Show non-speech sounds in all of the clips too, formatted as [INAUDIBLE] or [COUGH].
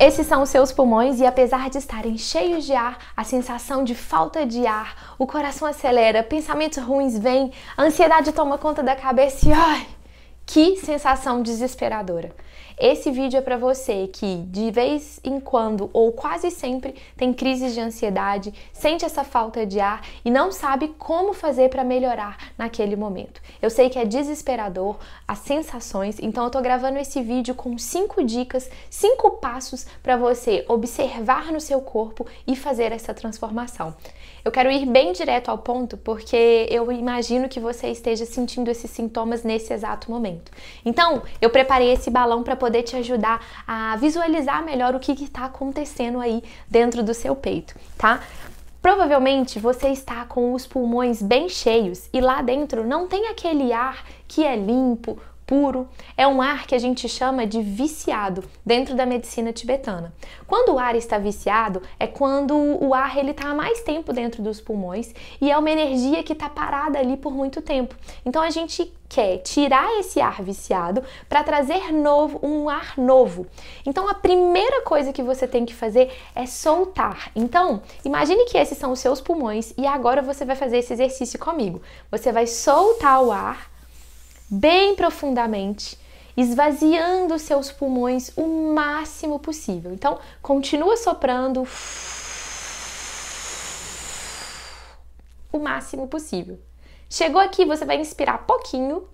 Esses são os seus pulmões e apesar de estarem cheios de ar, a sensação de falta de ar, o coração acelera, pensamentos ruins vêm, a ansiedade toma conta da cabeça e ai, que sensação desesperadora. Esse vídeo é para você que de vez em quando ou quase sempre tem crises de ansiedade, sente essa falta de ar e não sabe como fazer para melhorar naquele momento. Eu sei que é desesperador as sensações, então eu tô gravando esse vídeo com cinco dicas, cinco passos para você observar no seu corpo e fazer essa transformação. Eu quero ir bem direto ao ponto porque eu imagino que você esteja sentindo esses sintomas nesse exato momento. Então, eu preparei esse balão para poder te ajudar a visualizar melhor o que está acontecendo aí dentro do seu peito, tá? Provavelmente você está com os pulmões bem cheios e lá dentro não tem aquele ar que é limpo, puro, é um ar que a gente chama de viciado dentro da medicina tibetana. Quando o ar está viciado, é quando o ar ele está mais tempo dentro dos pulmões e é uma energia que está parada ali por muito tempo. Então a gente quer tirar esse ar viciado para trazer novo, um ar novo. Então a primeira coisa que você tem que fazer é soltar. Então, imagine que esses são os seus pulmões e agora você vai fazer esse exercício comigo. Você vai soltar o ar bem profundamente, esvaziando seus pulmões o máximo possível. Então, continua soprando o máximo possível. Chegou aqui, você vai inspirar pouquinho.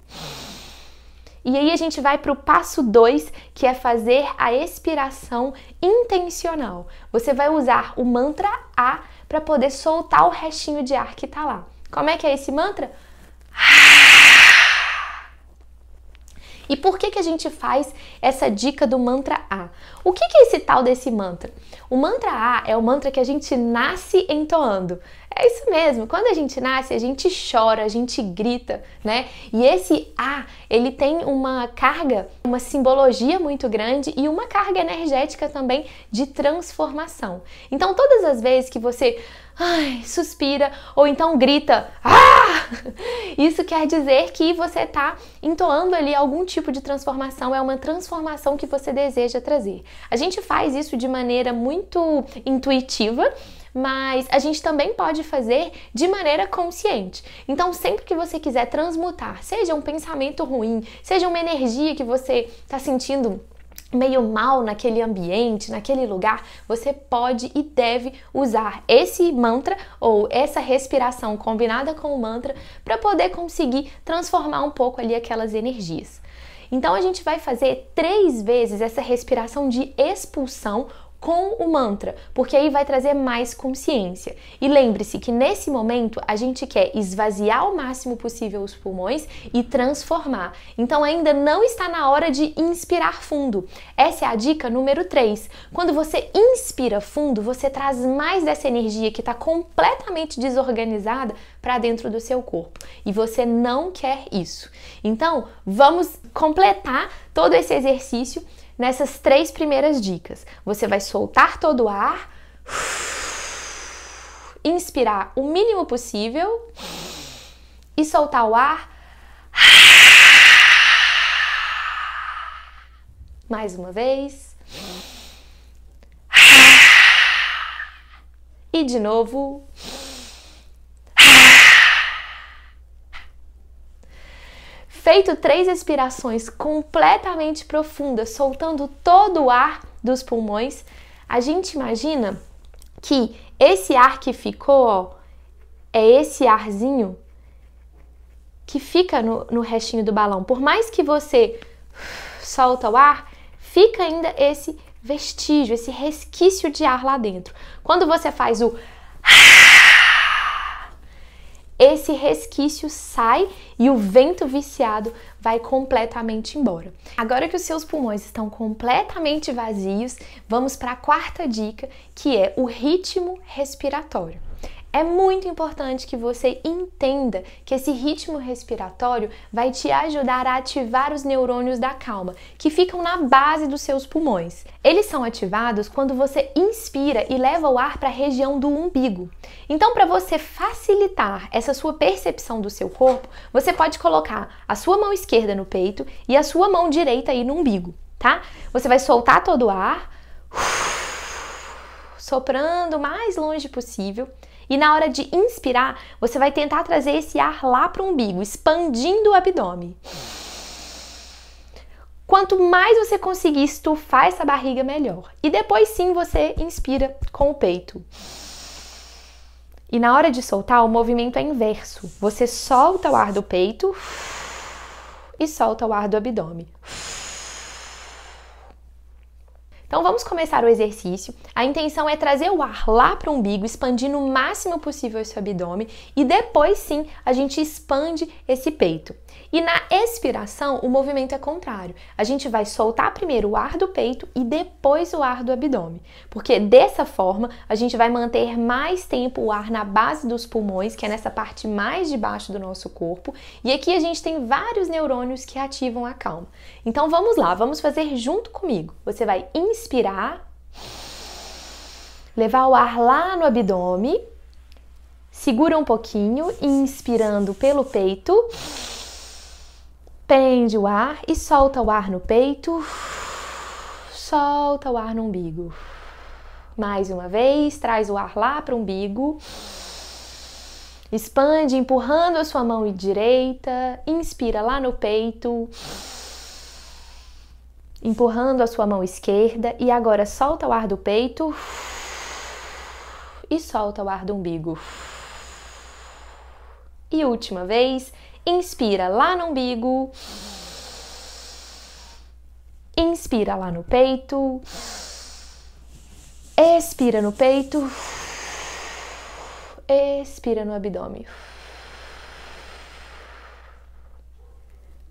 E aí a gente vai para o passo 2, que é fazer a expiração intencional. Você vai usar o mantra A para poder soltar o restinho de ar que está lá. Como é que é esse mantra? E por que, que a gente faz essa dica do mantra A? O que, que é esse tal desse mantra? O mantra A é o mantra que a gente nasce entoando. É isso mesmo, quando a gente nasce, a gente chora, a gente grita, né? E esse A, ele tem uma carga, uma simbologia muito grande e uma carga energética também de transformação. Então, todas as vezes que você ai, suspira ou então grita, ah! [LAUGHS] Isso quer dizer que você está entoando ali algum tipo de transformação, é uma transformação que você deseja trazer. A gente faz isso de maneira muito intuitiva, mas a gente também pode fazer de maneira consciente. Então, sempre que você quiser transmutar, seja um pensamento ruim, seja uma energia que você está sentindo meio mal naquele ambiente, naquele lugar, você pode e deve usar esse mantra ou essa respiração combinada com o mantra para poder conseguir transformar um pouco ali aquelas energias. Então a gente vai fazer três vezes essa respiração de expulsão com o mantra, porque aí vai trazer mais consciência. E lembre-se que nesse momento a gente quer esvaziar o máximo possível os pulmões e transformar. Então ainda não está na hora de inspirar fundo. Essa é a dica número 3. Quando você inspira fundo, você traz mais dessa energia que está completamente desorganizada para dentro do seu corpo. E você não quer isso. Então, vamos completar todo esse exercício nessas três primeiras dicas. Você vai soltar todo o ar, inspirar o mínimo possível e soltar o ar. Mais uma vez. E de novo. Feito três expirações completamente profundas, soltando todo o ar dos pulmões, a gente imagina que esse ar que ficou, ó, é esse arzinho que fica no, no restinho do balão. Por mais que você solta o ar, fica ainda esse vestígio, esse resquício de ar lá dentro. Quando você faz o esse resquício sai e o vento viciado vai completamente embora. Agora que os seus pulmões estão completamente vazios, vamos para a quarta dica, que é o ritmo respiratório. É muito importante que você entenda que esse ritmo respiratório vai te ajudar a ativar os neurônios da calma, que ficam na base dos seus pulmões. Eles são ativados quando você inspira e leva o ar para a região do umbigo. Então, para você facilitar essa sua percepção do seu corpo, você pode colocar a sua mão esquerda no peito e a sua mão direita aí no umbigo, tá? Você vai soltar todo o ar soprando o mais longe possível. E na hora de inspirar, você vai tentar trazer esse ar lá para o umbigo, expandindo o abdômen. Quanto mais você conseguir estufar essa barriga, melhor. E depois sim você inspira com o peito. E na hora de soltar, o movimento é inverso. Você solta o ar do peito e solta o ar do abdômen. Então vamos começar o exercício. A intenção é trazer o ar lá para o umbigo, expandindo o máximo possível esse abdômen e depois sim a gente expande esse peito. E na expiração, o movimento é contrário. A gente vai soltar primeiro o ar do peito e depois o ar do abdômen, porque dessa forma a gente vai manter mais tempo o ar na base dos pulmões, que é nessa parte mais de baixo do nosso corpo, e aqui a gente tem vários neurônios que ativam a calma. Então vamos lá, vamos fazer junto comigo. Você vai inspirar, levar o ar lá no abdômen, segura um pouquinho, inspirando pelo peito. Prende o ar e solta o ar no peito. Solta o ar no umbigo. Mais uma vez, traz o ar lá para o umbigo. Expande, empurrando a sua mão direita. Inspira lá no peito. Empurrando a sua mão esquerda. E agora solta o ar do peito. E solta o ar do umbigo. E última vez. Inspira lá no umbigo. Inspira lá no peito. Expira no peito. Expira no abdômen.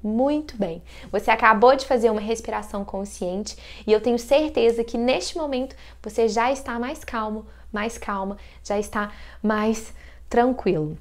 Muito bem. Você acabou de fazer uma respiração consciente e eu tenho certeza que neste momento você já está mais calmo, mais calma, já está mais tranquilo.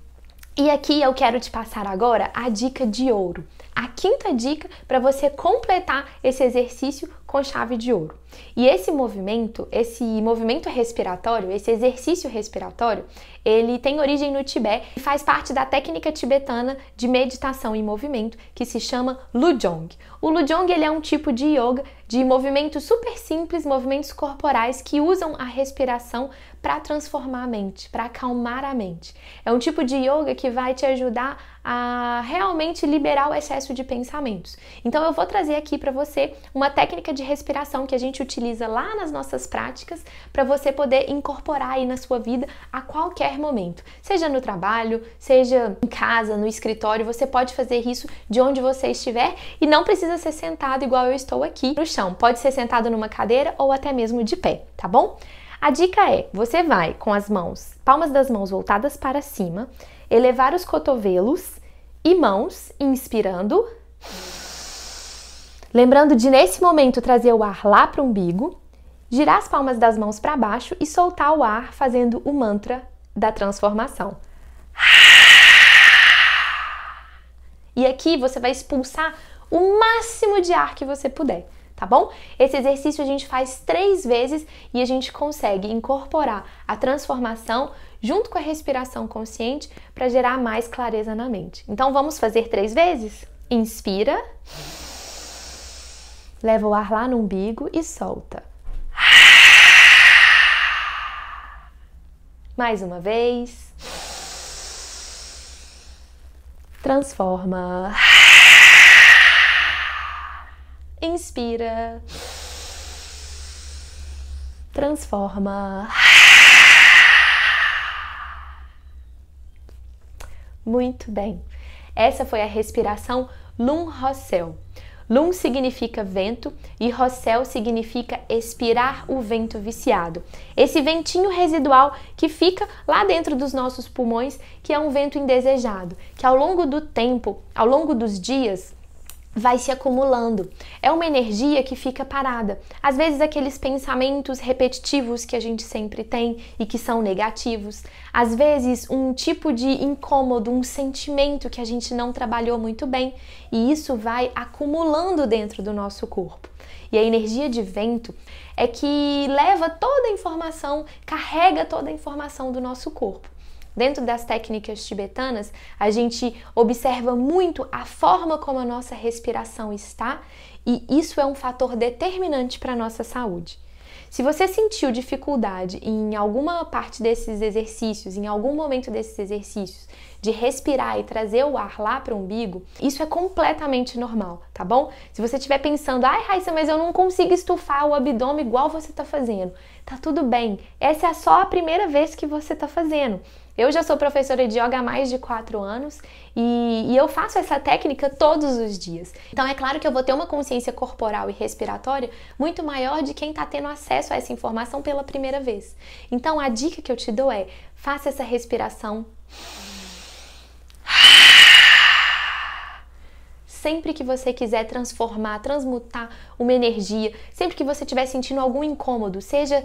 E aqui eu quero te passar agora a dica de ouro. A quinta dica para você completar esse exercício com chave de ouro. E esse movimento, esse movimento respiratório, esse exercício respiratório, ele tem origem no Tibete e faz parte da técnica tibetana de meditação em movimento que se chama Lujong. O Lujong ele é um tipo de yoga de movimentos super simples, movimentos corporais que usam a respiração para transformar a mente, para acalmar a mente. É um tipo de yoga que vai te ajudar a realmente liberar o excesso de pensamentos. Então eu vou trazer aqui para você uma técnica de respiração que a gente utiliza lá nas nossas práticas para você poder incorporar aí na sua vida a qualquer momento. Seja no trabalho, seja em casa, no escritório, você pode fazer isso de onde você estiver e não precisa ser sentado igual eu estou aqui no chão. Pode ser sentado numa cadeira ou até mesmo de pé, tá bom? A dica é: você vai com as mãos, palmas das mãos voltadas para cima, elevar os cotovelos e mãos, inspirando. Lembrando de nesse momento trazer o ar lá para o umbigo, girar as palmas das mãos para baixo e soltar o ar fazendo o mantra da transformação. E aqui você vai expulsar o máximo de ar que você puder, tá bom? Esse exercício a gente faz três vezes e a gente consegue incorporar a transformação junto com a respiração consciente para gerar mais clareza na mente. Então vamos fazer três vezes? Inspira, leva o ar lá no umbigo e solta. Mais uma vez. Transforma. Inspira. Transforma. Muito bem. Essa foi a respiração Lum Rossel. Lum significa vento e Rossel significa expirar o vento viciado. Esse ventinho residual que fica lá dentro dos nossos pulmões, que é um vento indesejado, que ao longo do tempo, ao longo dos dias, vai se acumulando. É uma energia que fica parada. Às vezes, aqueles pensamentos repetitivos que a gente sempre tem e que são negativos. Às vezes, um tipo de incômodo, um sentimento que a gente não trabalhou muito bem. E isso vai acumulando dentro do nosso corpo. E a energia de vento é que leva toda a informação, carrega toda a informação do nosso corpo. Dentro das técnicas tibetanas, a gente observa muito a forma como a nossa respiração está e isso é um fator determinante para a nossa saúde. Se você sentiu dificuldade em alguma parte desses exercícios, em algum momento desses exercícios, de respirar e trazer o ar lá para o umbigo, isso é completamente normal, tá bom? Se você estiver pensando, ai Raíssa, mas eu não consigo estufar o abdômen igual você está fazendo, tá tudo bem. Essa é só a primeira vez que você está fazendo. Eu já sou professora de yoga há mais de quatro anos e, e, eu faço essa técnica todos os dias. Então é claro que eu vou ter uma consciência corporal e respiratória muito maior de quem está tendo acesso a essa informação pela primeira vez. Então a dica que eu te dou é faça essa respiração sempre que você quiser transformar, transmutar uma energia, sempre que você estiver sentindo algum incômodo, seja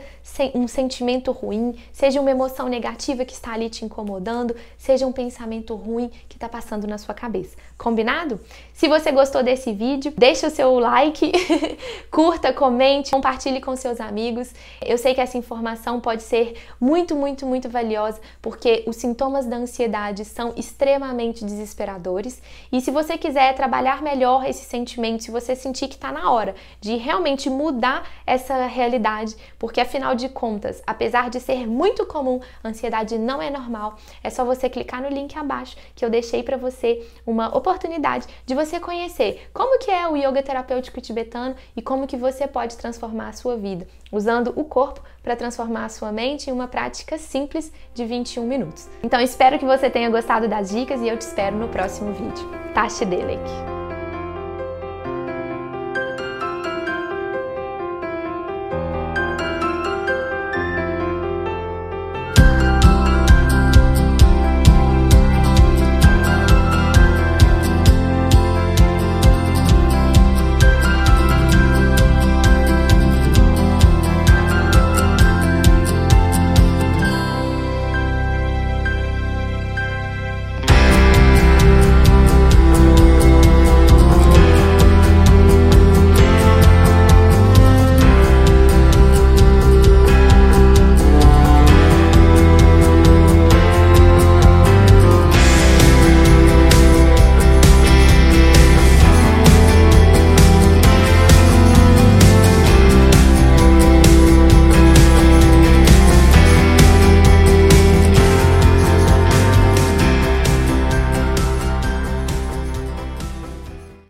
um sentimento ruim, seja uma emoção negativa que está ali te incomodando, seja um pensamento ruim que está passando na sua cabeça. Combinado? Se você gostou desse vídeo, deixa o seu like, [LAUGHS] curta, comente, compartilhe com seus amigos. Eu sei que essa informação pode ser muito, muito, muito valiosa, porque os sintomas da ansiedade são extremamente desesperadores. E se você quiser trabalhar trabalhar melhor esse sentimento, se você sentir que está na hora de realmente mudar essa realidade, porque afinal de contas, apesar de ser muito comum, a ansiedade não é normal. É só você clicar no link abaixo que eu deixei para você uma oportunidade de você conhecer como que é o yoga terapêutico tibetano e como que você pode transformar a sua vida usando o corpo para transformar a sua mente em uma prática simples de 21 minutos. Então espero que você tenha gostado das dicas e eu te espero no próximo vídeo. Tashi Delek!